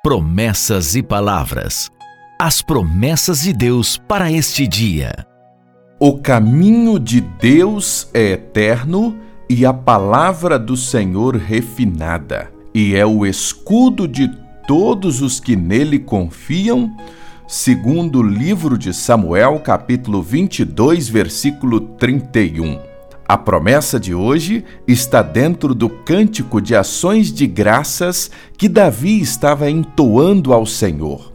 Promessas e palavras. As promessas de Deus para este dia. O caminho de Deus é eterno e a palavra do Senhor refinada, e é o escudo de todos os que nele confiam, segundo o livro de Samuel, capítulo 22, versículo 31. A promessa de hoje está dentro do cântico de ações de graças que Davi estava entoando ao Senhor.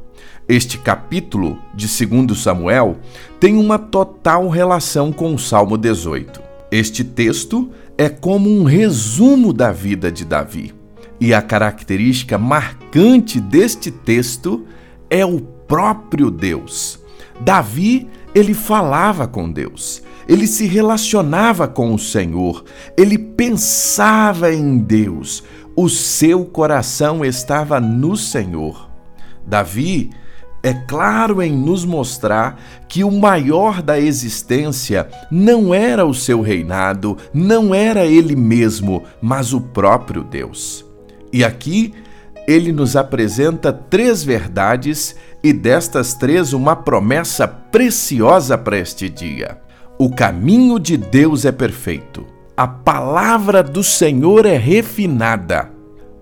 Este capítulo de 2 Samuel tem uma total relação com o Salmo 18. Este texto é como um resumo da vida de Davi. E a característica marcante deste texto é o próprio Deus. Davi, ele falava com Deus ele se relacionava com o Senhor, ele pensava em Deus, o seu coração estava no Senhor. Davi é claro em nos mostrar que o maior da existência não era o seu reinado, não era ele mesmo, mas o próprio Deus. E aqui ele nos apresenta três verdades e destas três uma promessa preciosa para este dia. O caminho de Deus é perfeito. A palavra do Senhor é refinada.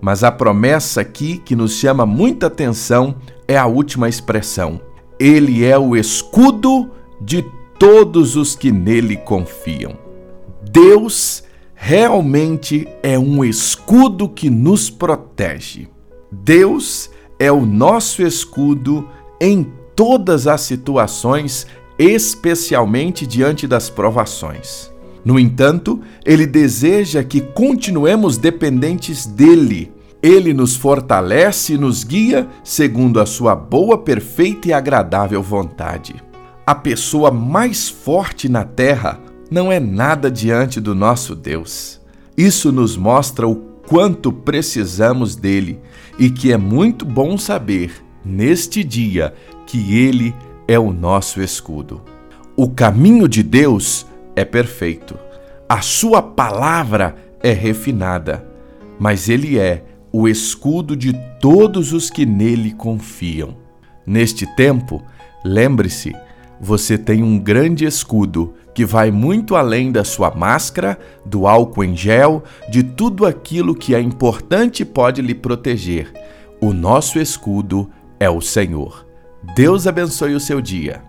Mas a promessa aqui que nos chama muita atenção é a última expressão. Ele é o escudo de todos os que nele confiam. Deus realmente é um escudo que nos protege. Deus é o nosso escudo em todas as situações especialmente diante das provações. No entanto, ele deseja que continuemos dependentes dele. Ele nos fortalece e nos guia segundo a sua boa, perfeita e agradável vontade. A pessoa mais forte na terra não é nada diante do nosso Deus. Isso nos mostra o quanto precisamos dele e que é muito bom saber, neste dia, que ele é o nosso escudo. O caminho de Deus é perfeito, a sua palavra é refinada, mas ele é o escudo de todos os que nele confiam. Neste tempo, lembre-se, você tem um grande escudo que vai muito além da sua máscara, do álcool em gel, de tudo aquilo que é importante e pode lhe proteger. O nosso escudo é o Senhor. Deus abençoe o seu dia.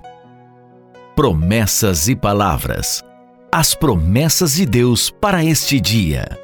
Promessas e palavras. As promessas de Deus para este dia.